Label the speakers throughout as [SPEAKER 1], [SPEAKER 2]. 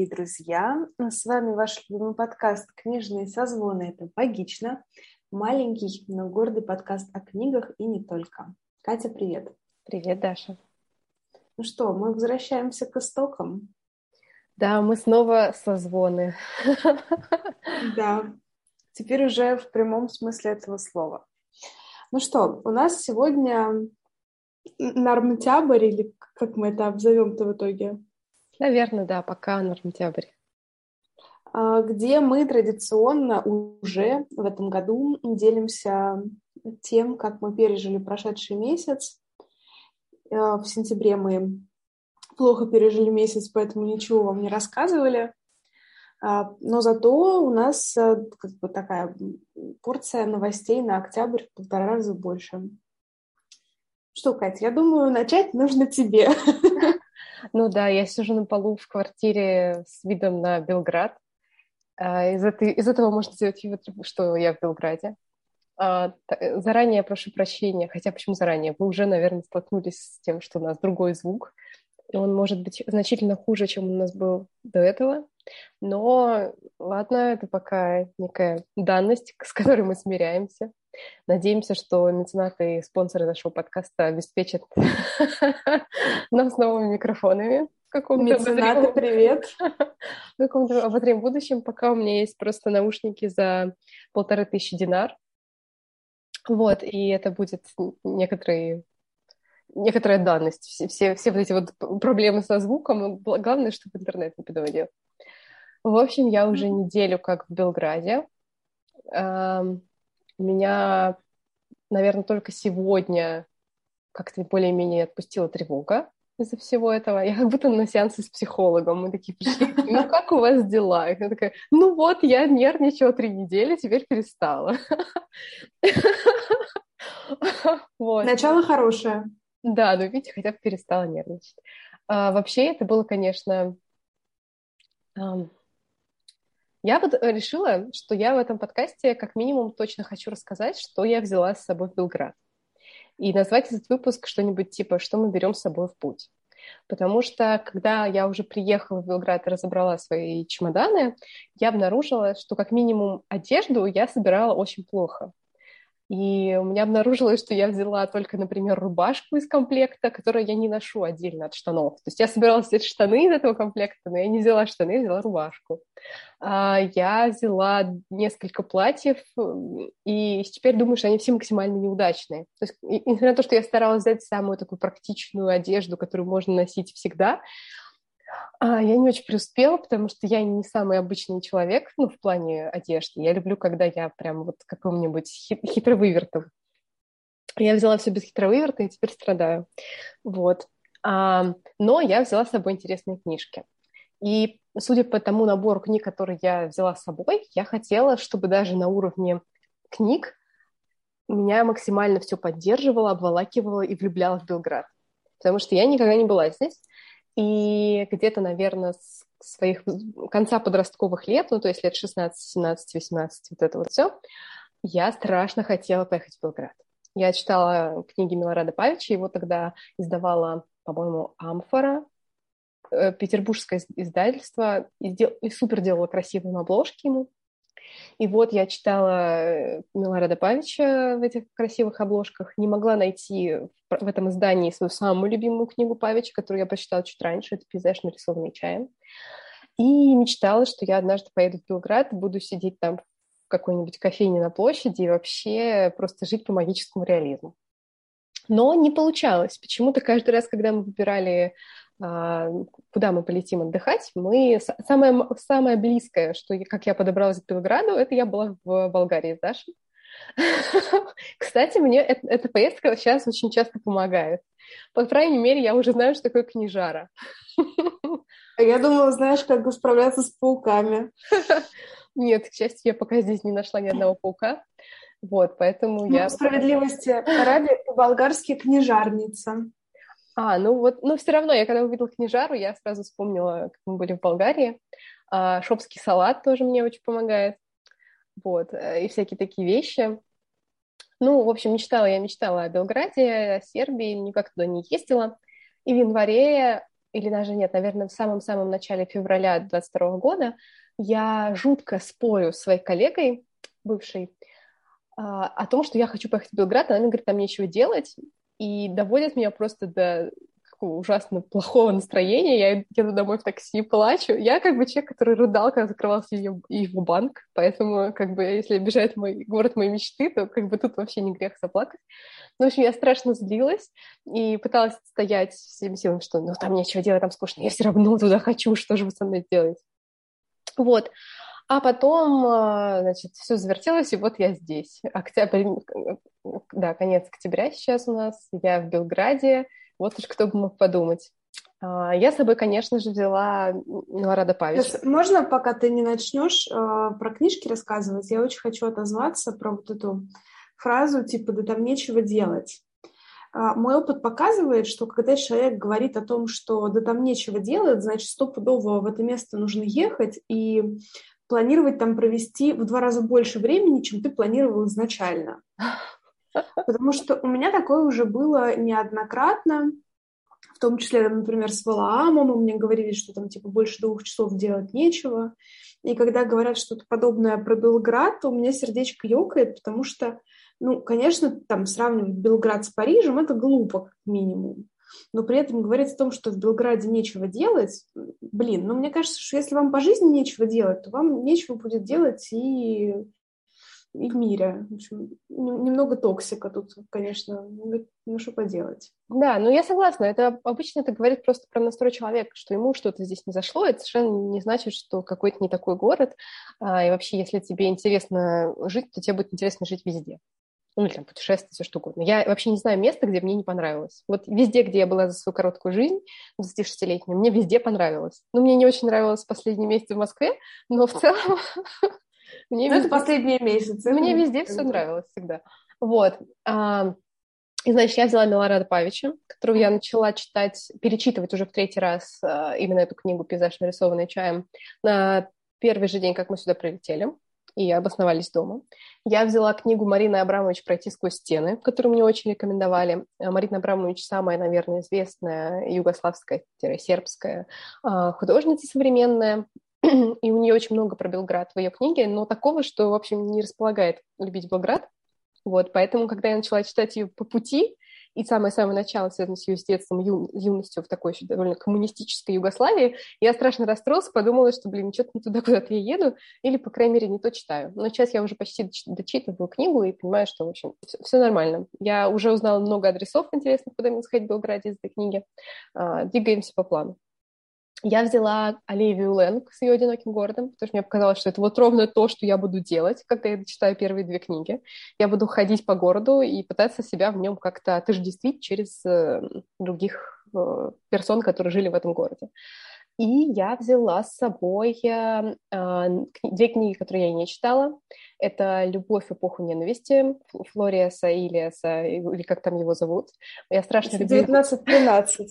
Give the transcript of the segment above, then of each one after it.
[SPEAKER 1] Дорогие друзья! С вами ваш любимый подкаст «Книжные созвоны». Это «Логично». Маленький, но гордый подкаст о книгах и не только. Катя, привет!
[SPEAKER 2] Привет, Даша!
[SPEAKER 1] Ну что, мы возвращаемся к истокам.
[SPEAKER 2] Да, мы снова созвоны.
[SPEAKER 1] Да, теперь уже в прямом смысле этого слова. Ну что, у нас сегодня нормтябрь, или как мы это обзовем-то в итоге?
[SPEAKER 2] Наверное, да, пока нормтябрь.
[SPEAKER 1] А, где мы традиционно уже в этом году делимся тем, как мы пережили прошедший месяц. А, в сентябре мы плохо пережили месяц, поэтому ничего вам не рассказывали. А, но зато у нас как бы такая порция новостей на октябрь в полтора раза больше. Что, Катя, я думаю, начать нужно тебе.
[SPEAKER 2] Ну да, я сижу на полу в квартире с видом на Белград. А, из, этой, из этого можно сделать вывод, что я в Белграде. А, заранее прошу прощения, хотя почему заранее? Вы уже, наверное, столкнулись с тем, что у нас другой звук, и он может быть значительно хуже, чем у нас был до этого. Но ладно, это пока некая данность, с которой мы смиряемся. Надеемся, что меценаты и спонсоры нашего подкаста обеспечат нам с новыми микрофонами.
[SPEAKER 1] Меценаты, привет!
[SPEAKER 2] В каком-то обозримом будущем, пока у меня есть просто наушники за полторы тысячи динар. Вот, и это будет некоторые некоторая данность. Все, все, все вот эти вот проблемы со звуком. Главное, чтобы интернет не подводил. В общем, я уже неделю как в Белграде. Меня, наверное, только сегодня как-то более-менее отпустила тревога из-за всего этого. Я как будто на сеансе с психологом. Мы такие пришли, ну как у вас дела? И я такая, ну вот, я нервничала три недели, теперь перестала.
[SPEAKER 1] Начало хорошее.
[SPEAKER 2] Да, но видите, хотя бы перестала нервничать. А, вообще это было, конечно, я вот э, решила, что я в этом подкасте как минимум точно хочу рассказать, что я взяла с собой в Белград. И назвать этот выпуск что-нибудь типа «Что мы берем с собой в путь?». Потому что, когда я уже приехала в Белград и разобрала свои чемоданы, я обнаружила, что как минимум одежду я собирала очень плохо. И у меня обнаружилось, что я взяла только, например, рубашку из комплекта, которую я не ношу отдельно от штанов. То есть я собиралась взять штаны из этого комплекта, но я не взяла штаны, я взяла рубашку. А, я взяла несколько платьев, и теперь думаю, что они все максимально неудачные. То есть, несмотря на то, что я старалась взять самую такую практичную одежду, которую можно носить всегда, а, я не очень преуспела, потому что я не самый обычный человек, ну, в плане одежды. Я люблю, когда я прям вот каком-нибудь хит- хитровывертом. Я взяла все без хитровыверта и теперь страдаю. Вот. А, но я взяла с собой интересные книжки. И судя по тому набору книг, который я взяла с собой, я хотела, чтобы даже на уровне книг меня максимально все поддерживало, обволакивало и влюбляло в Белград. Потому что я никогда не была здесь. И где-то, наверное, с своих конца подростковых лет, ну, то есть лет 16, 17, 18, вот это вот все, я страшно хотела поехать в Белград. Я читала книги Милорада Павича, его тогда издавала, по-моему, Амфора, э, петербургское издательство, и, дел... и супер делала красивые обложки ему. И вот я читала э, Милорада Павича в этих красивых обложках, не могла найти в этом издании свою самую любимую книгу Павича, которую я прочитала чуть раньше, это «Пейзаж, нарисованный чаем». И мечтала, что я однажды поеду в Белград, буду сидеть там в какой-нибудь кофейне на площади и вообще просто жить по магическому реализму. Но не получалось. Почему-то каждый раз, когда мы выбирали а, куда мы полетим отдыхать, мы самое, самое близкое, что как я подобралась к Белграду, это я была в Болгарии с Дашей. Кстати, мне эта поездка сейчас очень часто помогает. По крайней мере, я уже знаю, что такое книжара.
[SPEAKER 1] А я думала, знаешь, как справляться с пауками.
[SPEAKER 2] Нет, к счастью, я пока здесь не нашла ни одного паука. Вот, поэтому ну, я...
[SPEAKER 1] Справедливости ради, болгарские книжарница.
[SPEAKER 2] А, ну вот, но все равно, я когда увидела книжару, я сразу вспомнила, как мы были в Болгарии. А, шопский салат тоже мне очень помогает. Вот, э, и всякие такие вещи. Ну, в общем, мечтала, я мечтала о Белграде, о Сербии, никак туда не ездила. И в январе или даже нет, наверное, в самом-самом начале февраля 22 года я жутко спорю с своей коллегой, бывшей, о том, что я хочу поехать в Белград, она мне говорит, там нечего делать, и доводит меня просто до такого ужасно плохого настроения, я еду домой в такси, плачу. Я как бы человек, который рыдал, когда закрывался ее, его банк, поэтому как бы если обижает мой город моей мечты, то как бы тут вообще не грех заплакать. Ну, в общем, я страшно злилась и пыталась стоять всеми силами, что ну там нечего делать, там скучно, я все равно туда хочу, что же вы со мной делаете? Вот. А потом, а, значит, все завертелось, и вот я здесь. Октябрь, да, конец октября сейчас у нас, я в Белграде, вот уж кто бы мог подумать. А, я с собой, конечно же, взяла Милорада Павич.
[SPEAKER 1] Можно, пока ты не начнешь а, про книжки рассказывать, я очень хочу отозваться про вот эту фразу типа «да там нечего делать». Мой опыт показывает, что когда человек говорит о том, что да там нечего делать, значит, стопудово в это место нужно ехать и планировать там провести в два раза больше времени, чем ты планировал изначально. Потому что у меня такое уже было неоднократно, в том числе, например, с Валаамом, мне говорили, что там типа больше двух часов делать нечего. И когда говорят что-то подобное про Белград, то у меня сердечко ёкает, потому что, ну, конечно, там сравнивать Белград с Парижем, это глупо, как минимум. Но при этом говорить о том, что в Белграде нечего делать, блин, ну, мне кажется, что если вам по жизни нечего делать, то вам нечего будет делать и и в мире. В общем, немного токсика тут, конечно, ну что поделать.
[SPEAKER 2] Да, ну я согласна. Это обычно это говорит просто про настрой человека, что ему что-то здесь не зашло. Это совершенно не значит, что какой-то не такой город. А, и вообще, если тебе интересно жить, то тебе будет интересно жить везде. Ну, или там путешествовать, все что угодно. Я вообще не знаю места, где мне не понравилось. Вот везде, где я была за свою короткую жизнь, 26-летнюю, мне везде понравилось. Ну, мне не очень нравилось последние месяцы в Москве, но в целом
[SPEAKER 1] Мне ну, это последние месяцы.
[SPEAKER 2] Мне везде все нравилось всегда. Вот. А, и, значит, я взяла Милорада Павича, которую я начала читать, перечитывать уже в третий раз а, именно эту книгу «Пейзаж, нарисованный чаем» на первый же день, как мы сюда прилетели и обосновались дома. Я взяла книгу Марины Абрамович «Пройти сквозь стены», которую мне очень рекомендовали. Марина Абрамович самая, наверное, известная югославская-сербская а, художница современная и у нее очень много про Белград в ее книге, но такого, что, в общем, не располагает любить Белград. Вот, поэтому, когда я начала читать ее по пути, и самое-самое начало связано с ее с детством, ю, юностью в такой еще довольно коммунистической Югославии, я страшно расстроилась, подумала, что, блин, что-то не туда, куда-то я еду, или, по крайней мере, не то читаю. Но сейчас я уже почти дочитываю книгу и понимаю, что, в общем, все, все нормально. Я уже узнала много адресов интересных, куда мне сходить в Белграде из этой книги. А, двигаемся по плану. Я взяла Оливию Лэнг с ее «Одиноким городом», потому что мне показалось, что это вот ровно то, что я буду делать, когда я читаю первые две книги. Я буду ходить по городу и пытаться себя в нем как-то отождествить через э, других э, персон, которые жили в этом городе. И я взяла с собой э, две книги, которые я не читала. Это «Любовь эпоху ненависти» Флориаса Илиаса, или как там его зовут.
[SPEAKER 1] Я страшно люблю... 19-13.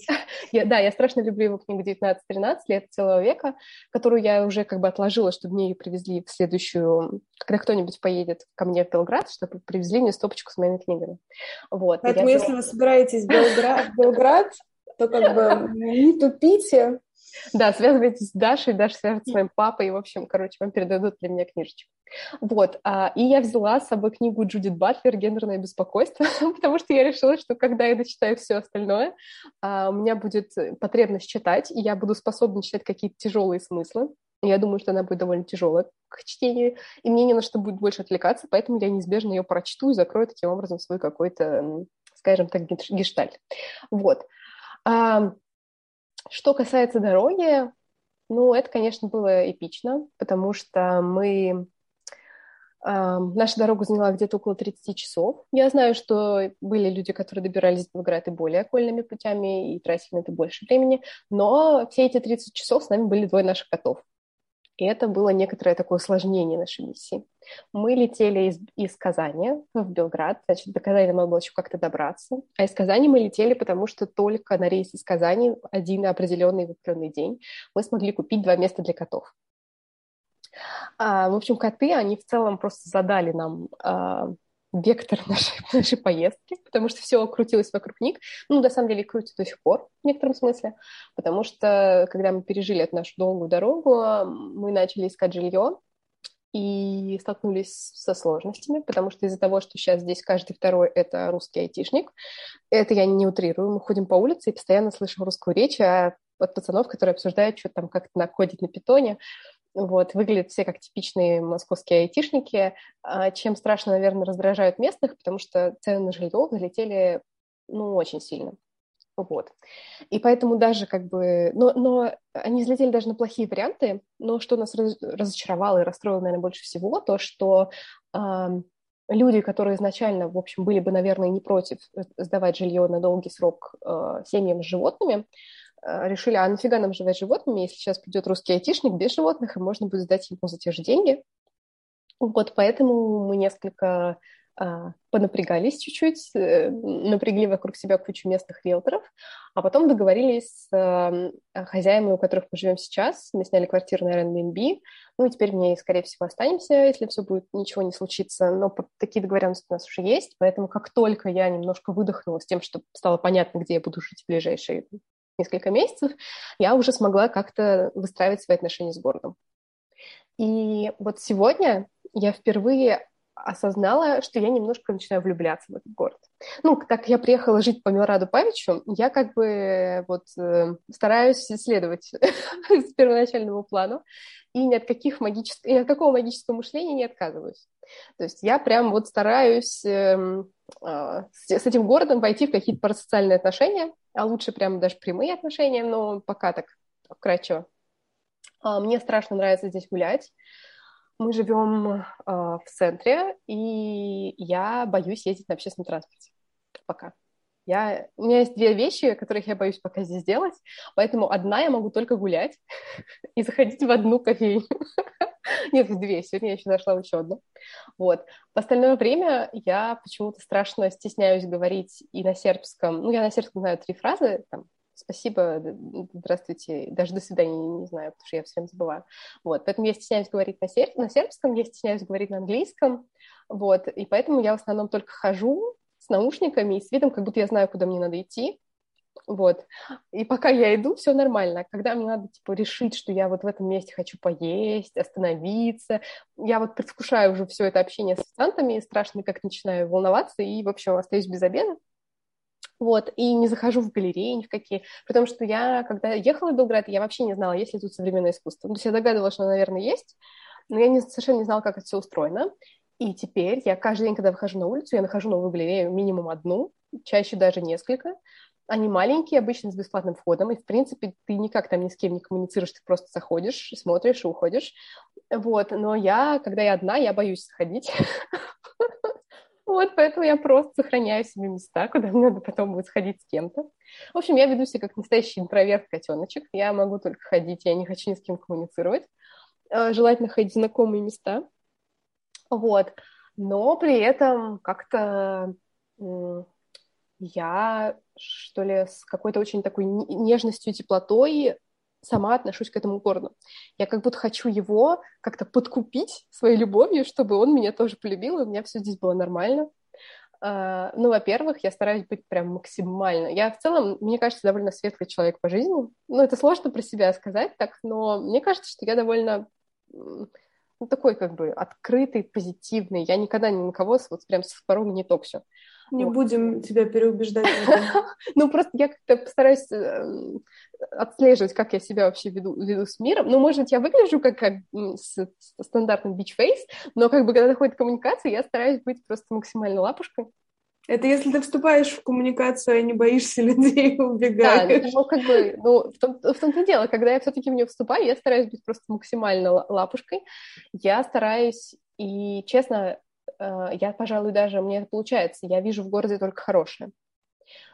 [SPEAKER 2] да, я страшно люблю его книгу «19-13. Лет целого века», которую я уже как бы отложила, чтобы мне ее привезли в следующую... Когда кто-нибудь поедет ко мне в Белград, чтобы привезли мне стопочку с моими книгами. Вот.
[SPEAKER 1] Поэтому если вы собираетесь в Белград, Белград то как бы не тупите,
[SPEAKER 2] да, связывайтесь с Дашей, Даша свяжется с моим папой, и, в общем, короче, вам передадут для меня книжечку. Вот, а, и я взяла с собой книгу Джудит Батлер «Гендерное беспокойство», потому что я решила, что когда я дочитаю все остальное, а, у меня будет потребность читать, и я буду способна читать какие-то тяжелые смыслы. Я думаю, что она будет довольно тяжелая к чтению, и мне не на что будет больше отвлекаться, поэтому я неизбежно ее прочту и закрою таким образом свой какой-то, скажем так, гештальт. Вот. А, что касается дороги, ну, это, конечно, было эпично, потому что мы... Э, наша дорога заняла где-то около 30 часов. Я знаю, что были люди, которые добирались в Белград и более окольными путями и тратили на это больше времени, но все эти 30 часов с нами были двое наших котов. И это было некоторое такое усложнение нашей миссии. Мы летели из, из Казани в Белград, значит, до Казани надо было еще как-то добраться. А из Казани мы летели, потому что только на рейс из Казани один определенный в день мы смогли купить два места для котов. А, в общем, коты, они в целом просто задали нам а, вектор нашей, нашей поездки, потому что все крутилось вокруг них. Ну, на самом деле, крутится до сих пор в некотором смысле, потому что, когда мы пережили эту нашу долгую дорогу, мы начали искать жилье, и столкнулись со сложностями, потому что из-за того, что сейчас здесь каждый второй — это русский айтишник, это я не утрирую, мы ходим по улице и постоянно слышим русскую речь а от пацанов, которые обсуждают, что там как-то накодить на питоне, вот, выглядят все как типичные московские айтишники, а чем страшно, наверное, раздражают местных, потому что цены на жилье взлетели, ну, очень сильно. Вот. И поэтому даже как бы... Но, но они взлетели даже на плохие варианты, но что нас разочаровало и расстроило, наверное, больше всего, то, что э, люди, которые изначально, в общем, были бы, наверное, не против э, сдавать жилье на долгий срок э, семьям с животными, э, решили, а нафига нам живать с животными, если сейчас придет русский айтишник без животных, и можно будет сдать ему за те же деньги. Вот поэтому мы несколько понапрягались чуть-чуть, э, напрягли вокруг себя кучу местных риэлторов, а потом договорились с эм, хозяевами, у которых мы живем сейчас. Мы сняли квартиру на Airbnb, ну и теперь мне, скорее всего, останемся, если все будет, ничего не случится. Но такие договоренности у нас уже есть, поэтому как только я немножко выдохнула с тем, что стало понятно, где я буду жить в ближайшие несколько месяцев, я уже смогла как-то выстраивать свои отношения с городом. И вот сегодня я впервые осознала, что я немножко начинаю влюбляться в этот город. Ну, так я приехала жить по Милораду Павичу, я как бы вот э, стараюсь следовать с первоначальному плану и ни от, каких магичес... ни от какого магического мышления не отказываюсь. То есть я прям вот стараюсь э, э, с, с этим городом войти в какие-то парасоциальные отношения, а лучше прям даже прямые отношения, но пока так вкратчиво. А, мне страшно нравится здесь гулять. Мы живем э, в центре, и я боюсь ездить на общественном транспорте пока. Я, у меня есть две вещи, которых я боюсь пока здесь делать, поэтому одна я могу только гулять и заходить в одну кофейню. Нет, в две. Сегодня я еще зашла в еще одну. Вот. В остальное время я почему-то страшно стесняюсь говорить и на сербском. Ну, я на сербском знаю три фразы, там, спасибо, здравствуйте, даже до свидания не знаю, потому что я все время забываю. Вот, поэтому я стесняюсь говорить на, серб... на сербском, я стесняюсь говорить на английском, вот, и поэтому я в основном только хожу с наушниками и с видом, как будто я знаю, куда мне надо идти, вот. И пока я иду, все нормально. Когда мне надо, типа, решить, что я вот в этом месте хочу поесть, остановиться, я вот предвкушаю уже все это общение с официантами, страшно как начинаю волноваться и, в общем, остаюсь без обеда. Вот, и не захожу в галереи ни в какие, потому что я, когда ехала в Белград, я вообще не знала, есть ли тут современное искусство. То есть я догадывалась, что, наверное, есть, но я не, совершенно не знала, как это все устроено. И теперь я каждый день, когда выхожу на улицу, я нахожу новую галерею, минимум одну, чаще даже несколько. Они маленькие, обычно с бесплатным входом, и, в принципе, ты никак там ни с кем не коммуницируешь, ты просто заходишь, смотришь и уходишь. Вот, но я, когда я одна, я боюсь сходить, Вот, поэтому я просто сохраняю себе места, куда мне надо потом будет сходить с кем-то. В общем, я веду себя как настоящий интроверт-котеночек. Я могу только ходить, я не хочу ни с кем коммуницировать. А, желательно ходить в знакомые места. Вот. Но при этом как-то я, что ли, с какой-то очень такой нежностью, теплотой сама отношусь к этому городу. Я как будто хочу его как-то подкупить своей любовью, чтобы он меня тоже полюбил, и у меня все здесь было нормально. Uh, ну, во-первых, я стараюсь быть прям максимально. Я в целом, мне кажется, довольно светлый человек по жизни. Ну, это сложно про себя сказать так, но мне кажется, что я довольно ну, такой как бы открытый, позитивный. Я никогда ни на кого вот прям с порога не токсю.
[SPEAKER 1] Не вот. будем тебя переубеждать.
[SPEAKER 2] Ну, просто я как-то постараюсь эм, отслеживать, как я себя вообще веду, веду с миром. Ну, может быть, я выгляжу как, как с, с стандартным бич-фейс, но как бы когда доходит коммуникация, я стараюсь быть просто максимально лапушкой.
[SPEAKER 1] Это если ты вступаешь в коммуникацию, а не боишься людей и убегаешь.
[SPEAKER 2] Да, ну, как бы, ну, в, том, в том-то и дело, когда я все-таки в нее вступаю, я стараюсь быть просто максимально лапушкой. Я стараюсь, и, честно, я, пожалуй, даже, мне это получается, я вижу в городе только хорошее.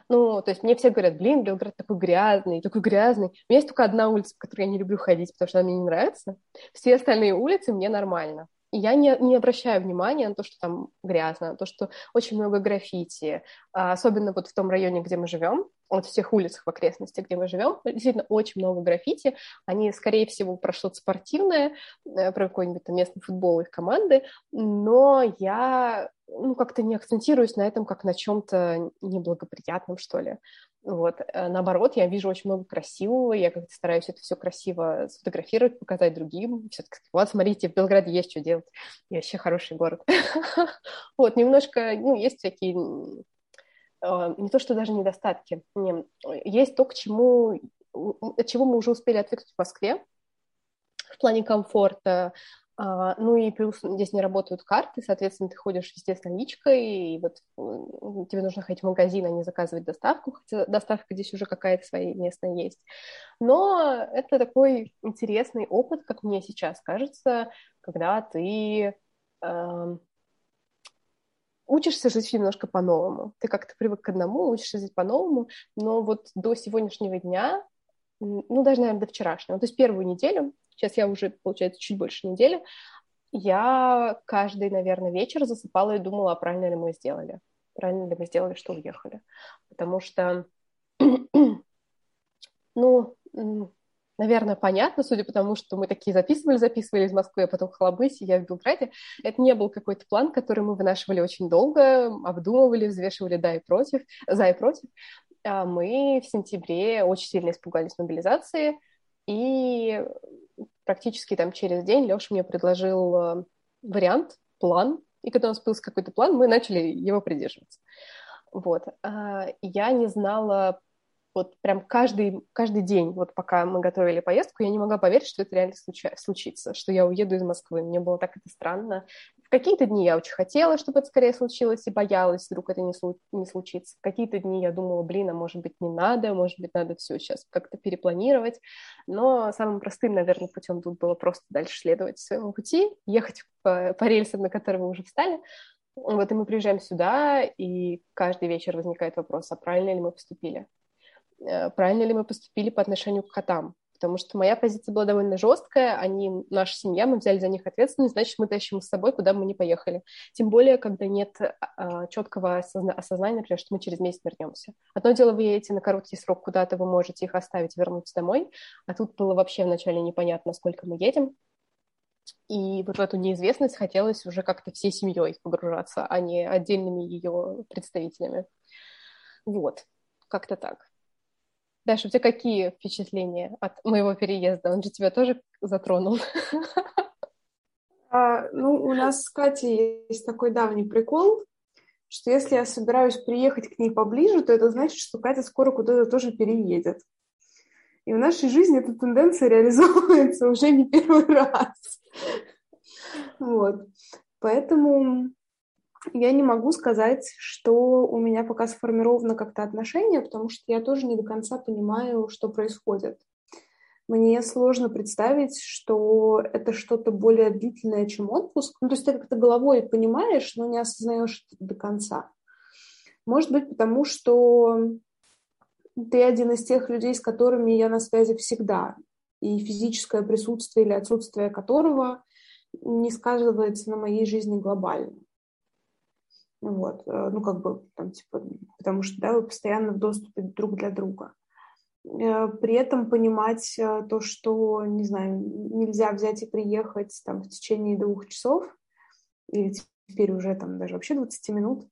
[SPEAKER 2] Ну, то есть мне все говорят, блин, Белград такой грязный, такой грязный. У меня есть только одна улица, по которой я не люблю ходить, потому что она мне не нравится. Все остальные улицы мне нормально. И я не, не обращаю внимания на то, что там грязно, на то, что очень много граффити, особенно вот в том районе, где мы живем. от всех улиц в окрестностях, где мы живем. Действительно, очень много граффити. Они, скорее всего, про что-то спортивное, э, про какой-нибудь местный футбол их команды, но я ну, как-то не акцентируюсь на этом как на чем-то неблагоприятном, что ли. Вот. Э, наоборот, я вижу очень много красивого, я как-то стараюсь это все красиво сфотографировать, показать другим. Все-таки, вот, смотрите, в Белграде есть что делать. И вообще хороший город. Вот, немножко, ну, есть всякие а, не то, что даже недостатки. Есть то, к чему, от чего мы уже успели отвыкнуть в Москве в плане комфорта, а, ну и плюс здесь не работают карты, соответственно, ты ходишь везде с наличкой, и вот тебе нужно ходить в магазин, а не заказывать доставку, хотя доставка здесь уже какая-то своя местная есть. Но это такой интересный опыт, как мне сейчас кажется, когда ты учишься жить немножко по-новому. Ты как-то привык к одному, учишься жить по-новому, но вот до сегодняшнего дня, ну даже, наверное, до вчерашнего, то есть первую неделю сейчас я уже, получается, чуть больше недели, я каждый, наверное, вечер засыпала и думала, а правильно ли мы сделали, правильно ли мы сделали, что уехали. Потому что, ну, наверное, понятно, судя по тому, что мы такие записывали, записывали из Москвы, а потом в Хлобысе, я в Белграде. Это не был какой-то план, который мы вынашивали очень долго, обдумывали, взвешивали да и против, за и против. А мы в сентябре очень сильно испугались мобилизации, и практически там через день Леша мне предложил э, вариант, план, и когда у нас появился какой-то план, мы начали его придерживаться. Вот. А, я не знала вот прям каждый, каждый день, вот пока мы готовили поездку, я не могла поверить, что это реально случа- случится, что я уеду из Москвы. Мне было так это странно. В какие-то дни я очень хотела, чтобы это скорее случилось, и боялась, вдруг это не, слу- не случится. В какие-то дни я думала, блин, а может быть не надо, может быть надо все сейчас как-то перепланировать. Но самым простым, наверное, путем тут было просто дальше следовать своему пути, ехать по, по рельсам, на которые мы уже встали, вот и мы приезжаем сюда, и каждый вечер возникает вопрос, а правильно ли мы поступили? Э, правильно ли мы поступили по отношению к котам. Потому что моя позиция была довольно жесткая, они, наша семья, мы взяли за них ответственность, значит, мы тащим с собой, куда мы не поехали. Тем более, когда нет а, четкого осозна- осознания, например, что мы через месяц вернемся. Одно дело, вы едете на короткий срок куда-то, вы можете их оставить, вернуться домой, а тут было вообще вначале непонятно, сколько мы едем. И вот в эту неизвестность хотелось уже как-то всей семьей погружаться, а не отдельными ее представителями. Вот, как-то так. Даша, у тебя какие впечатления от моего переезда? Он же тебя тоже затронул.
[SPEAKER 1] А, ну, у нас с Катей есть такой давний прикол, что если я собираюсь приехать к ней поближе, то это значит, что Катя скоро куда-то тоже переедет. И в нашей жизни эта тенденция реализовывается уже не первый раз. Вот. Поэтому я не могу сказать, что у меня пока сформировано как-то отношение, потому что я тоже не до конца понимаю, что происходит. Мне сложно представить, что это что-то более длительное, чем отпуск. Ну, то есть ты как-то головой понимаешь, но не осознаешь это до конца. Может быть, потому что ты один из тех людей, с которыми я на связи всегда, и физическое присутствие или отсутствие которого не сказывается на моей жизни глобально. Вот, э, ну, как бы, там, типа, потому что, да, вы постоянно в доступе друг для друга. Э, при этом понимать э, то, что, не знаю, нельзя взять и приехать там в течение двух часов, или теперь уже там даже вообще 20 минут,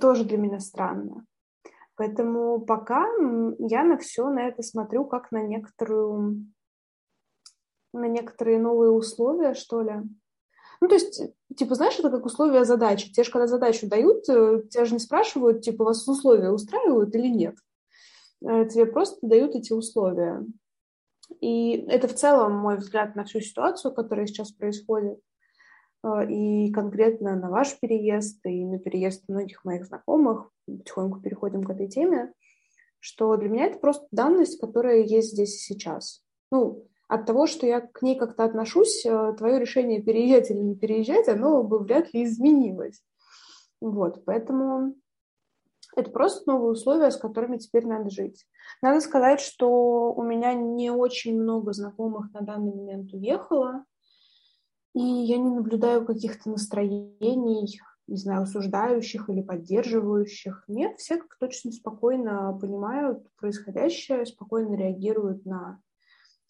[SPEAKER 1] тоже для меня странно. Поэтому пока я на все на это смотрю как на некоторую на некоторые новые условия, что ли. Ну, то есть, типа, знаешь, это как условия задачи. Те же, когда задачу дают, э, тебя же не спрашивают, типа, вас условия устраивают или нет. Э, тебе просто дают эти условия. И это в целом мой взгляд на всю ситуацию, которая сейчас происходит. Э, и конкретно на ваш переезд и на переезд многих моих знакомых. Потихоньку переходим к этой теме. Что для меня это просто данность, которая есть здесь и сейчас. Ну, от того, что я к ней как-то отношусь, э, твое решение переезжать или не переезжать, оно бы вряд ли изменилось. Вот, поэтому это просто новые условия, с которыми теперь надо жить. Надо сказать, что у меня не очень много знакомых на данный момент уехало, и я не наблюдаю каких-то настроений не знаю, осуждающих или поддерживающих. Нет, все как точно спокойно понимают происходящее, спокойно реагируют на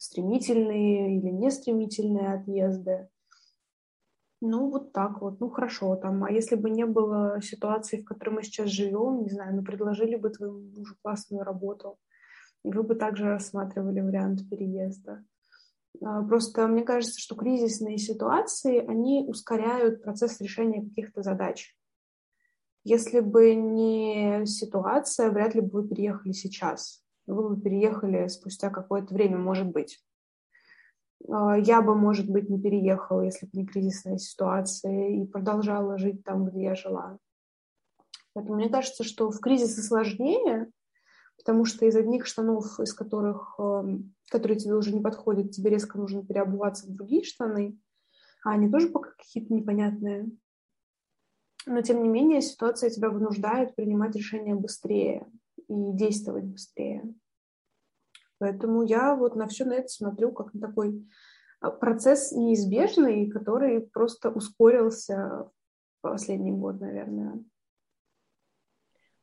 [SPEAKER 1] стремительные или нестремительные отъезды. Ну, вот так вот. Ну, хорошо. Там, а если бы не было ситуации, в которой мы сейчас живем, не знаю, ну, предложили бы твоему мужу классную работу, и вы бы также рассматривали вариант переезда. А, просто мне кажется, что кризисные ситуации, они ускоряют процесс решения каких-то задач. Если бы не ситуация, вряд ли бы вы переехали сейчас. Вы бы переехали спустя какое-то время, может быть. А, я бы, может быть, не переехала, если бы не кризисная ситуация, и продолжала жить там, где я жила. Поэтому мне кажется, что в кризисы сложнее, потому что из одних штанов, из которых, эм, которые тебе уже не подходят, тебе резко нужно переобуваться в другие штаны, а они тоже пока какие-то непонятные. Но, тем не менее, ситуация тебя вынуждает принимать решения быстрее и действовать быстрее. Поэтому я вот на все на это смотрю как на такой а, процесс неизбежный, который просто ускорился в последний год, наверное.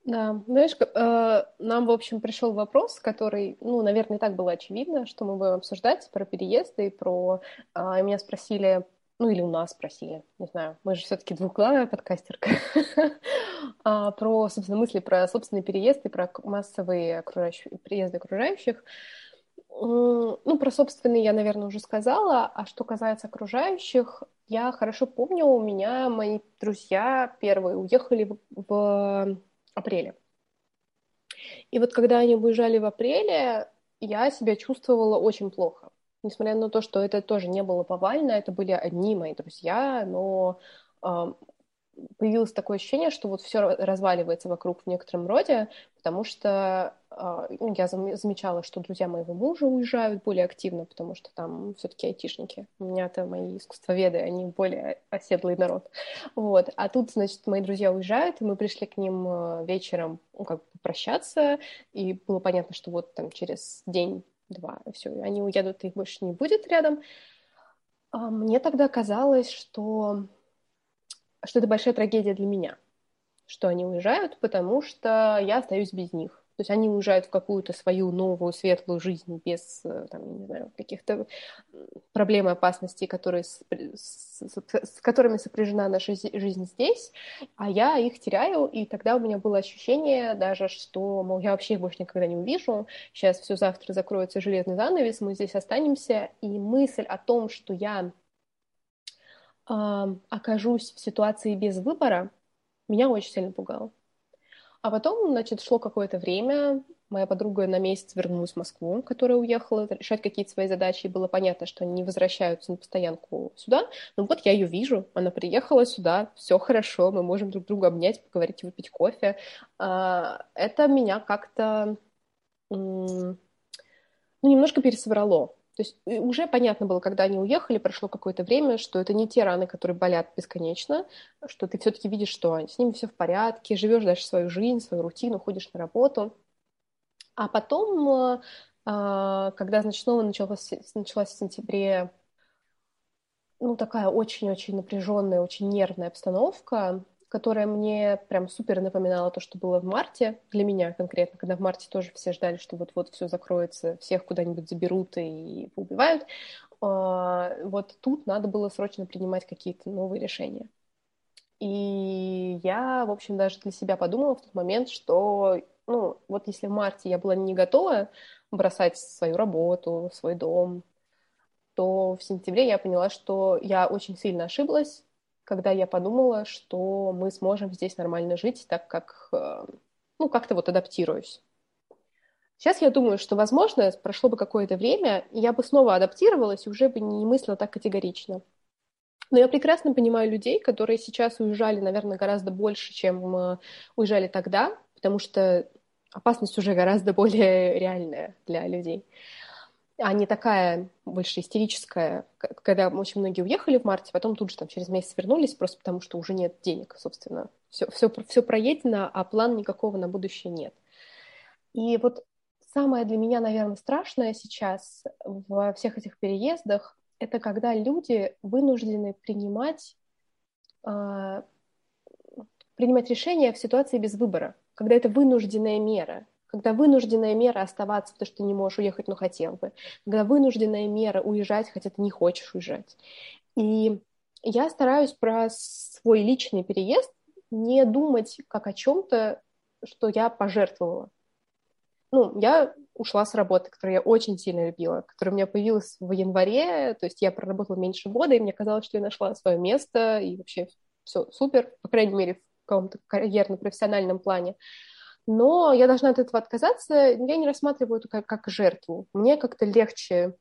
[SPEAKER 2] Да, знаешь, э, нам, в общем, пришел вопрос, который, ну, наверное, и так было очевидно, что мы будем обсуждать про переезды и про... Э, меня спросили, ну, или у нас спросили, не знаю, мы же все-таки двухглавая подкастерка, а, про, собственно, мысли про собственный переезд и про массовые окружающие, переезды окружающих. Ну, про собственный я, наверное, уже сказала, а что касается окружающих, я хорошо помню, у меня мои друзья первые уехали в, в апреле. И вот когда они уезжали в апреле, я себя чувствовала очень плохо. Несмотря на то, что это тоже не было повально, это были одни мои друзья, но э, появилось такое ощущение, что вот все разваливается вокруг в некотором роде, потому что ну, я замечала, что друзья моего мужа уезжают более активно, потому что там все-таки айтишники. У меня-то мои искусствоведы, они более оседлый народ. Вот. А тут, значит, мои друзья уезжают, и мы пришли к ним а, вечером, ну, как бы попрощаться, и было понятно, что вот там через день-два все, они уедут, их больше не будет рядом. А мне тогда казалось, что, что это большая трагедия для меня, что они уезжают, потому что я остаюсь без них. То есть они уезжают в какую-то свою новую светлую жизнь без, э, там, не знаю, каких-то проблем и опасностей, которые с, с, с которыми сопряжена наша жизнь здесь, а я их теряю, и тогда у меня было ощущение даже, что, мол, я вообще их больше никогда не увижу, сейчас все завтра закроется железный занавес, мы здесь останемся, и мысль о том, что я э, окажусь в ситуации без выбора, меня очень сильно пугала. А потом, значит, шло какое-то время, моя подруга на месяц вернулась в Москву, которая уехала решать какие-то свои задачи, и было понятно, что они не возвращаются на постоянку сюда. Но вот я ее вижу, она приехала сюда, все хорошо, мы можем друг друга обнять, поговорить, выпить кофе. А, это меня как-то ну, немножко пересобрало. То есть уже понятно было, когда они уехали, прошло какое-то время, что это не те раны, которые болят бесконечно, что ты все-таки видишь, что с ними все в порядке, живешь дальше свою жизнь, свою рутину, ходишь на работу. А потом, а, когда, значит, снова началась, началась в сентябре ну, такая очень-очень напряженная, очень нервная обстановка, которая мне прям супер напоминала то, что было в марте, для меня конкретно, когда в марте тоже все ждали, что вот-вот все закроется, всех куда-нибудь заберут и убивают. А, вот тут надо было срочно принимать какие-то новые решения. И я, в общем, даже для себя подумала в тот момент, что, ну, вот если в марте я была не готова бросать свою работу, свой дом, то в сентябре я поняла, что я очень сильно ошиблась, когда я подумала, что мы сможем здесь нормально жить, так как, э, ну, как-то вот адаптируюсь. Сейчас я думаю, что, возможно, прошло бы какое-то время, и я бы снова адаптировалась и уже бы не мыслила так категорично. Но я прекрасно понимаю людей, которые сейчас уезжали, наверное, гораздо больше, чем э, уезжали тогда, потому что опасность уже гораздо более реальная для людей а не такая больше истерическая, когда очень многие уехали в марте, потом тут же там через месяц вернулись, просто потому что уже нет денег, собственно. Все, все, все проедено, а плана никакого на будущее нет. И вот самое для меня, наверное, страшное сейчас во всех этих переездах, это когда люди вынуждены принимать э, принимать решения в ситуации без выбора, когда это вынужденная мера, когда вынужденная мера оставаться, потому что ты не можешь уехать, но хотел бы, когда вынужденная мера уезжать, хотя ты не хочешь уезжать. И я стараюсь про свой личный переезд не думать как о чем-то, что я пожертвовала. Ну, я ушла с работы, которую я очень сильно любила, которая у меня появилась в январе, то есть я проработала меньше года, и мне казалось, что я нашла свое место, и вообще все супер, по крайней мере, в каком-то карьерно-профессиональном плане. Но я должна от этого отказаться, я не рассматриваю это как, как жертву. Мне как-то легче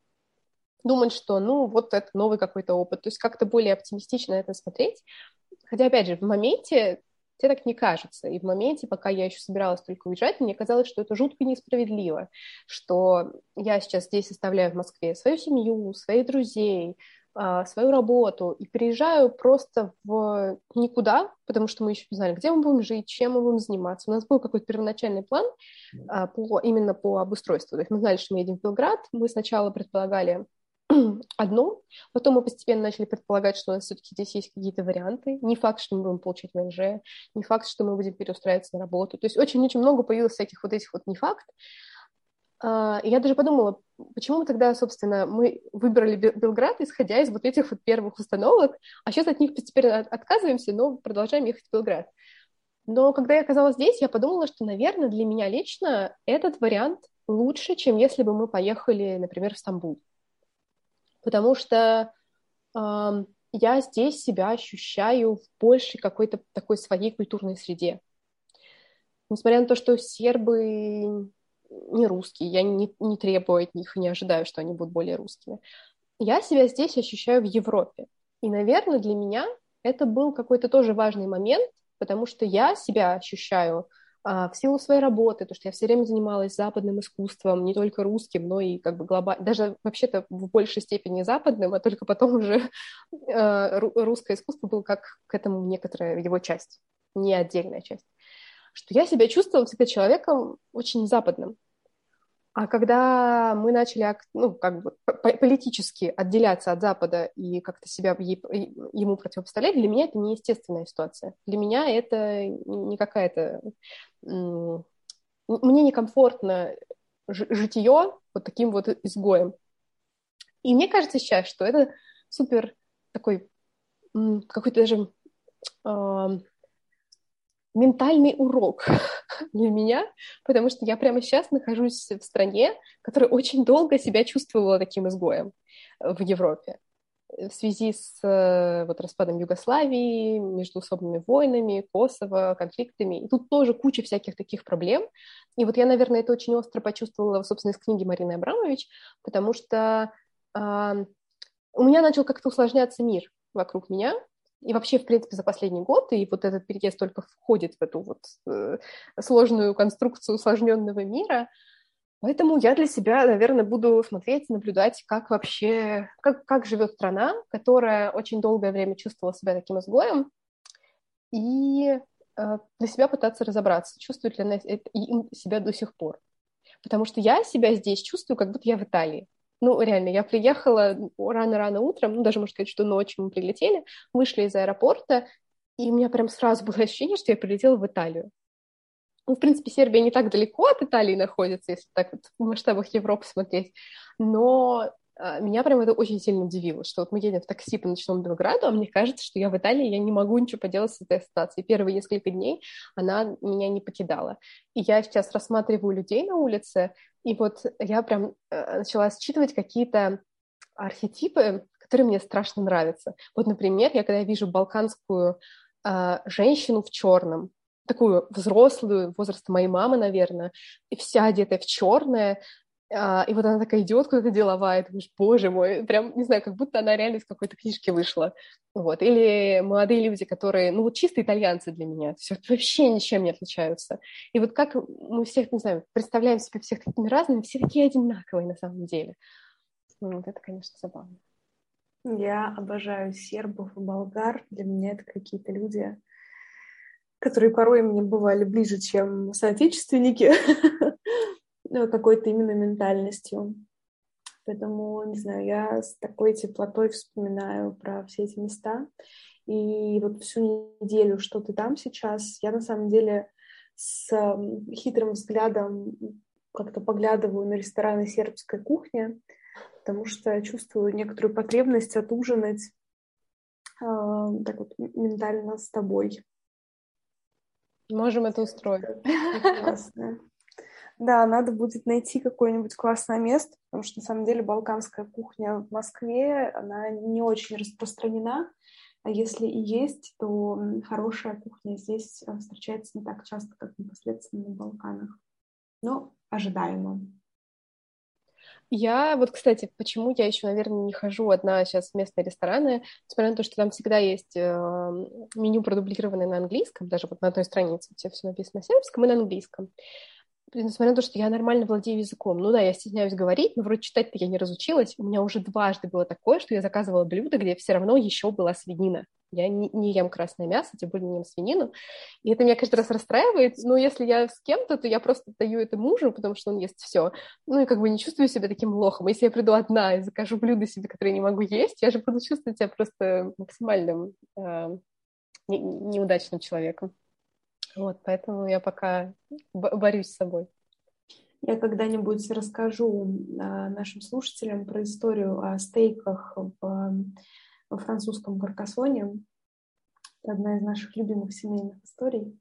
[SPEAKER 2] думать, что, ну, вот это новый какой-то опыт, то есть как-то более оптимистично это смотреть. Хотя, опять же, в моменте тебе так не кажется. И в моменте, пока я еще собиралась только уезжать, мне казалось, что это жутко несправедливо, что я сейчас здесь оставляю в Москве свою семью, своих друзей, свою работу и переезжаю просто в никуда, потому что мы еще не знали, где мы будем жить, чем мы будем заниматься. У нас был какой-то первоначальный план а, по, именно по обустройству. То есть мы знали, что мы едем в Белград. Мы сначала предполагали одно, потом мы постепенно начали предполагать, что у нас все-таки здесь есть какие-то варианты. Не факт, что мы будем получать ВНЖ, не факт, что мы будем переустраиваться на работу. То есть очень-очень много появилось всяких вот этих вот не факт. А, я даже подумала, почему мы тогда, собственно, мы выбрали Белград, исходя из вот этих вот первых установок, а сейчас от них постепенно отказываемся, но продолжаем ехать в Белград. Но когда я оказалась здесь, я подумала, что, наверное, для меня лично этот вариант лучше, чем если бы мы поехали, например, в Стамбул потому что э, я здесь себя ощущаю в большей какой-то такой своей культурной среде. Несмотря на то, что сербы не русские, я не, не требую от них не ожидаю, что они будут более русскими. Я себя здесь ощущаю в Европе. И, наверное, для меня это был какой-то тоже важный момент, потому что я себя ощущаю а, в силу своей работы, то, что я все время занималась западным искусством, не только русским, но и как бы глобально, даже вообще-то в большей степени западным, а только потом уже э, русское искусство было как к этому некоторая его часть, не отдельная часть. Что я себя чувствовала всегда человеком очень западным. А когда мы начали ну, как бы политически отделяться от Запада и как-то себя ему противопоставлять, для меня это неестественная ситуация. Для меня это не какая-то... Мне некомфортно житие вот таким вот изгоем. И мне кажется сейчас, что это супер такой какой-то даже ментальный урок для меня, потому что я прямо сейчас нахожусь в стране, которая очень долго себя чувствовала таким изгоем э, в Европе в связи с э, вот, распадом Югославии, междуусобными войнами, Косово, конфликтами. И тут тоже куча всяких таких проблем. И вот я, наверное, это очень остро почувствовала, собственно, из книги Марины Абрамович, потому что э, у меня начал как-то усложняться мир вокруг меня, и вообще, в принципе, за последний год, и вот этот переезд только входит в эту вот э, сложную конструкцию усложненного мира. Поэтому я для себя, наверное, буду смотреть, наблюдать, как вообще, как, как живет страна, которая очень долгое время чувствовала себя таким изгоем, и э, для себя пытаться разобраться, чувствует ли она это, себя до сих пор. Потому что я себя здесь чувствую, как будто я в Италии. Ну, реально, я приехала рано-рано утром, ну, даже, можно сказать, что ночью мы прилетели, вышли из аэропорта, и у меня прям сразу было ощущение, что я прилетела в Италию. Ну, в принципе, Сербия не так далеко от Италии находится, если так вот в масштабах Европы смотреть, но а, меня прям это очень сильно удивило, что вот мы едем в такси по ночному Белграду, а мне кажется, что я в Италии, я не могу ничего поделать с этой ситуацией. Первые несколько дней она меня не покидала. И я сейчас рассматриваю людей на улице, и вот я прям э, начала считывать какие-то архетипы, которые мне страшно нравятся. Вот, например, я когда вижу балканскую э, женщину в черном, такую взрослую, возраста моей мамы, наверное, и вся одетая в черное, а, и вот она такая идет куда-то деловая, думаешь, боже мой, прям, не знаю, как будто она реально из какой-то книжки вышла. Вот. Или молодые люди, которые, ну вот чисто итальянцы для меня, все вообще ничем не отличаются. И вот как мы всех, не знаю, представляем себя всех такими разными, все такие одинаковые на самом деле. Ну, вот это, конечно, забавно.
[SPEAKER 1] Я обожаю сербов и болгар. Для меня это какие-то люди, которые порой мне бывали ближе, чем соотечественники. Ну, какой-то именно ментальностью. Поэтому, не знаю, я с такой теплотой вспоминаю про все эти места. И вот всю неделю, что ты там сейчас, я на самом деле с хитрым взглядом как-то поглядываю на рестораны сербской кухни, потому что чувствую некоторую потребность отужинать э, так вот ментально с тобой.
[SPEAKER 2] Можем это устроить.
[SPEAKER 1] Классно. Да, надо будет найти какое-нибудь классное место, потому что на самом деле балканская кухня в Москве, она не очень распространена, а если и есть, то хорошая кухня здесь э, встречается не так часто, как непосредственно на Балканах. Но ожидаемо.
[SPEAKER 2] Я вот, кстати, почему я еще, наверное, не хожу одна сейчас в местные рестораны, несмотря на то, что там всегда есть э, меню продублированное на английском, даже вот на одной странице все, все написано на сербском и на английском несмотря на то, что я нормально владею языком, ну да, я стесняюсь говорить, но вроде читать-то я не разучилась. У меня уже дважды было такое, что я заказывала блюдо, где все равно еще была свинина. Я не, не ем красное мясо, тем более не ем свинину. И это меня каждый раз расстраивает. Но если я с кем-то, то я просто даю это мужу, потому что он ест все. Ну и как бы не чувствую себя таким лохом. Если я приду одна и закажу блюдо себе, которое я не могу есть, я же буду чувствовать себя просто максимальным э, не, неудачным человеком. Вот, поэтому я пока борюсь с собой.
[SPEAKER 1] Я когда-нибудь расскажу а, нашим слушателям про историю о стейках в, во французском каркасоне. Это одна из наших любимых семейных историй.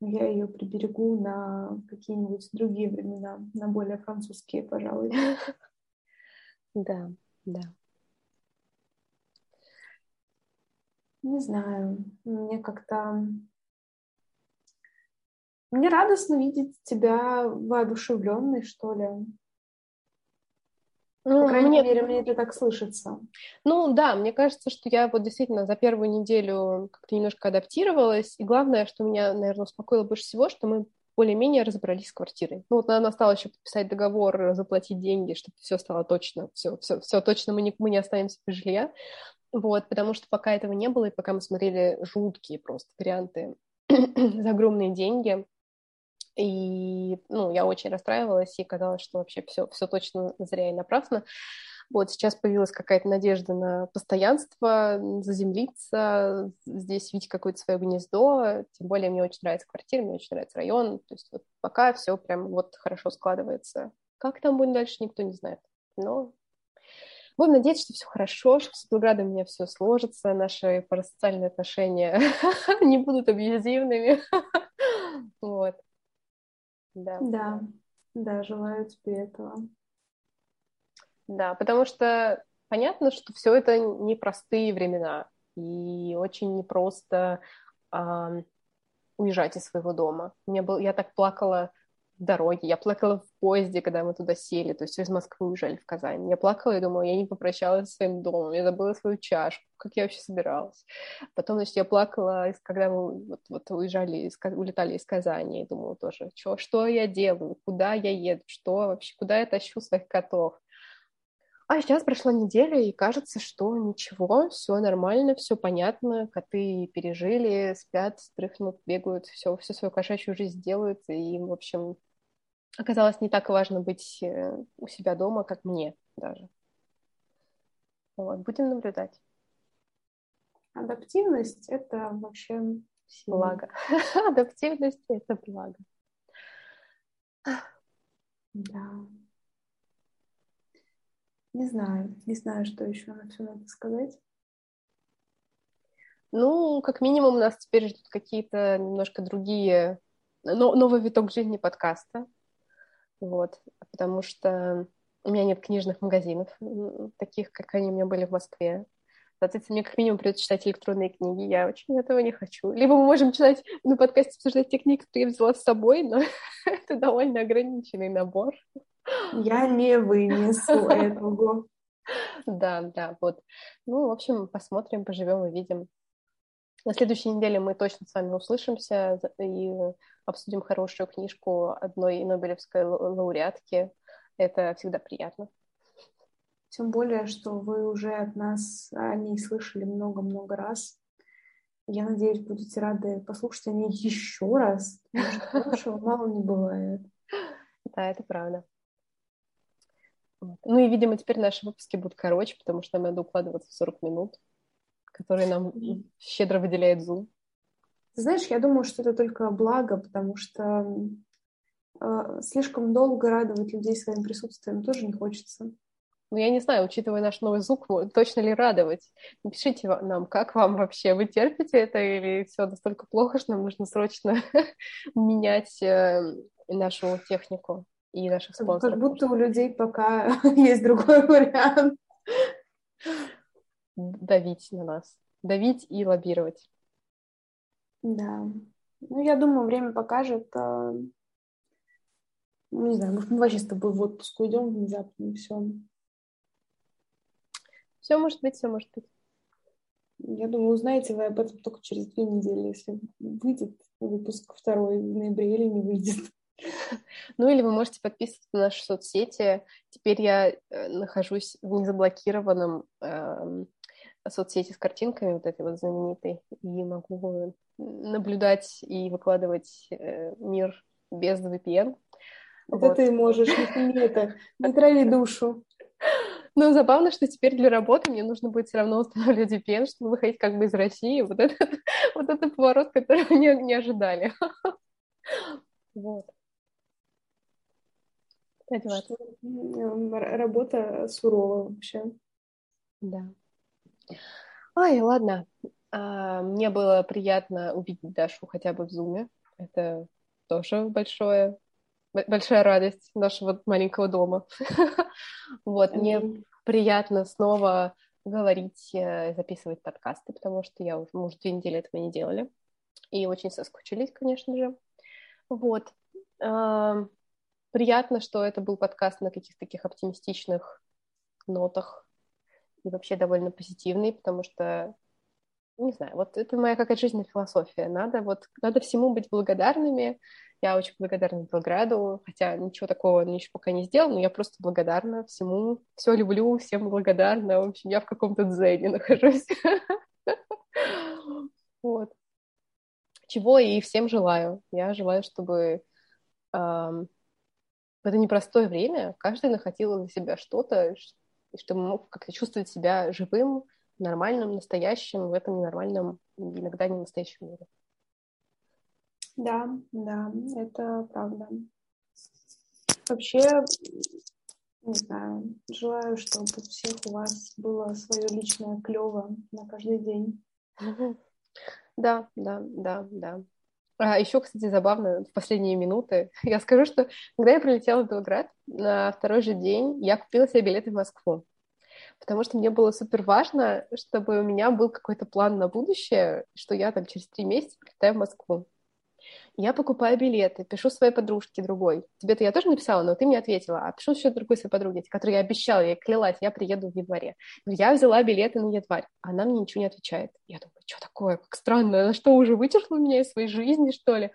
[SPEAKER 1] Я ее приберегу на какие-нибудь другие времена, на более французские, пожалуй.
[SPEAKER 2] Да, да.
[SPEAKER 1] Не знаю, мне как-то мне радостно видеть тебя воодушевленной, что ли. Ну, По крайней мне... мере, мне это так слышится.
[SPEAKER 2] Ну да, мне кажется, что я вот действительно за первую неделю как-то немножко адаптировалась. И главное, что меня, наверное, успокоило больше всего, что мы более-менее разобрались с квартирой. Ну вот нам осталось еще подписать договор, заплатить деньги, чтобы все стало точно, все, все, все точно, мы не, мы не останемся без жилья. Вот, потому что пока этого не было, и пока мы смотрели жуткие просто варианты за огромные деньги, и, ну, я очень расстраивалась, и казалось, что вообще все, все точно зря и напрасно. Вот сейчас появилась какая-то надежда на постоянство, заземлиться, здесь видеть какое-то свое гнездо. Тем более мне очень нравится квартира, мне очень нравится район. То есть вот пока все прям вот хорошо складывается. Как там будет дальше, никто не знает. Но будем надеяться, что все хорошо, что с Белградом у меня все сложится, наши парасоциальные отношения не будут абьюзивными. Вот.
[SPEAKER 1] Да. Да, да, желаю тебе этого.
[SPEAKER 2] Да, потому что понятно, что все это непростые времена, и очень непросто э, уезжать из своего дома. Мне был, я так плакала дороге. Я плакала в поезде, когда мы туда сели, то есть из Москвы уезжали в Казань. Я плакала и думала, я не попрощалась со своим домом, я забыла свою чашку, как я вообще собиралась. Потом, значит, я плакала, когда мы вот, вот уезжали, из, улетали из Казани, и думала тоже, что, что я делаю, куда я еду, что вообще, куда я тащу своих котов. А сейчас прошла неделя, и кажется, что ничего, все нормально, все понятно, коты пережили, спят, стряхнут, бегают, все, всю свою кошачью жизнь делают, и, в общем, оказалось не так важно быть э, у себя дома, как мне даже. Вот, будем наблюдать.
[SPEAKER 1] Адаптивность — это вообще
[SPEAKER 2] благо. Адаптивность — это благо.
[SPEAKER 1] Да. Не знаю, не знаю, что еще на все надо сказать.
[SPEAKER 2] Ну, как минимум, нас теперь ждут какие-то немножко другие, но, новый виток жизни подкаста. Вот, потому что у меня нет книжных магазинов, таких, как они у меня были в Москве. Соответственно, мне как минимум придется читать электронные книги. Я очень этого не хочу. Либо мы можем читать на подкасте обсуждать те книги, которые я взяла с собой, но это довольно ограниченный набор.
[SPEAKER 1] Я не вынесу этого.
[SPEAKER 2] Да, да, вот. Ну, в общем, посмотрим, поживем и видим. На следующей неделе мы точно с вами услышимся и обсудим хорошую книжку одной Нобелевской лауреатки. Это всегда приятно.
[SPEAKER 1] Тем более, что вы уже от нас о ней слышали много-много раз. Я надеюсь, будете рады послушать о ней еще раз, потому что хорошего мало не бывает.
[SPEAKER 2] Да, это правда. Ну и, видимо, теперь наши выпуски будут короче, потому что нам надо укладываться в 40 минут. Который нам щедро выделяет Zoom.
[SPEAKER 1] Знаешь, я думаю, что это только благо, потому что э, слишком долго радовать людей своим присутствием тоже не хочется.
[SPEAKER 2] Ну, я не знаю, учитывая наш новый звук, точно ли радовать. Напишите нам, как вам вообще, вы терпите это или все настолько плохо, что нам нужно срочно менять э, нашу технику и наших спонсоров.
[SPEAKER 1] Как будто у людей пока есть другой вариант.
[SPEAKER 2] Давить на нас. Давить и лоббировать.
[SPEAKER 1] Да. Ну, я думаю, время покажет. А... Ну, не знаю, может, мы вообще с тобой в отпуск уйдем внезапно, и все.
[SPEAKER 2] Все может быть, все может быть.
[SPEAKER 1] Я думаю, узнаете вы об этом только через две недели, если выйдет выпуск второй в ноябре или не выйдет.
[SPEAKER 2] Ну или вы можете подписываться на наши соцсети. Теперь я э, нахожусь в незаблокированном э, соцсети с картинками вот этой вот знаменитой и могу наблюдать и выкладывать э, мир без VPN.
[SPEAKER 1] Это вот. ты можешь, не это, не трави душу.
[SPEAKER 2] Ну, забавно, что теперь для работы мне нужно будет все равно устанавливать VPN, чтобы выходить как бы из России. Вот это, вот это поворот, который мы не, не ожидали. Вот.
[SPEAKER 1] Что, работа суровая вообще.
[SPEAKER 2] Да. Ой, ладно. А, мне было приятно увидеть Дашу хотя бы в зуме. Это тоже большое, большая радость нашего маленького дома. Вот, мне приятно снова говорить, э, записывать подкасты, потому что я уже, уже две недели этого не делали. И очень соскучились, конечно же. Вот приятно, что это был подкаст на каких-то таких оптимистичных нотах и вообще довольно позитивный, потому что, не знаю, вот это моя какая-то жизненная философия. Надо вот, надо всему быть благодарными. Я очень благодарна Белграду, хотя ничего такого еще пока не сделал, но я просто благодарна всему, все люблю, всем благодарна. В общем, я в каком-то дзене нахожусь. Вот. Чего и всем желаю. Я желаю, чтобы в это непростое время каждый находил для себя что-то, и чтобы мог как-то чувствовать себя живым, нормальным, настоящим в этом ненормальном, иногда не настоящем мире.
[SPEAKER 1] Да, да, это правда. Вообще, не знаю, желаю, чтобы у всех у вас было свое личное клево на каждый день.
[SPEAKER 2] Да, да, да, да. А еще, кстати, забавно, в последние минуты я скажу, что когда я прилетела в Белград на второй же день, я купила себе билеты в Москву, потому что мне было супер важно, чтобы у меня был какой-то план на будущее, что я там через три месяца прилетаю в Москву. Я покупаю билеты, пишу своей подружке другой. Тебе-то я тоже написала, но ты мне ответила. А пишу еще другой своей подруге, которой я обещала, я клялась, я приеду в январе. Я взяла билеты на январь. Она мне ничего не отвечает. Я думаю, что такое, как странно, она что, уже вытерла меня из своей жизни, что ли?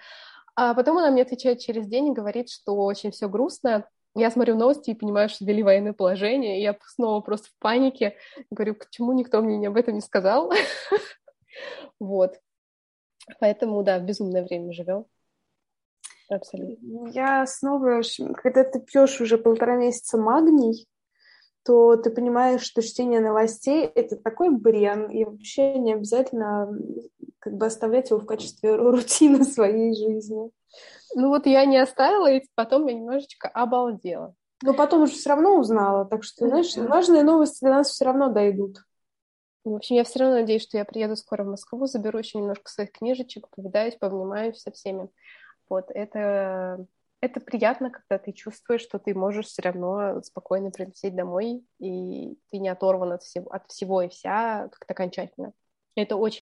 [SPEAKER 2] А потом она мне отвечает через день и говорит, что очень все грустно, я смотрю новости и понимаю, что ввели военное положение, и я снова просто в панике. Говорю, почему никто мне об этом не сказал? Вот. Поэтому, да, в безумное время живем.
[SPEAKER 1] Абсолютно. Я снова, когда ты пьешь уже полтора месяца магний, то ты понимаешь, что чтение новостей – это такой брен, и вообще не обязательно как бы оставлять его в качестве рутины своей жизни.
[SPEAKER 2] Ну вот я не оставила, и потом я немножечко обалдела.
[SPEAKER 1] Но потом уже все равно узнала, так что, знаешь, важные новости до нас все равно дойдут.
[SPEAKER 2] В общем, я все равно надеюсь, что я приеду скоро в Москву, заберу еще немножко своих книжечек, повидаюсь, пообнимаюсь со всеми. Вот, это, это приятно, когда ты чувствуешь, что ты можешь все равно спокойно прилететь домой, и ты не оторван от всего, от всего и вся как-то окончательно. Это очень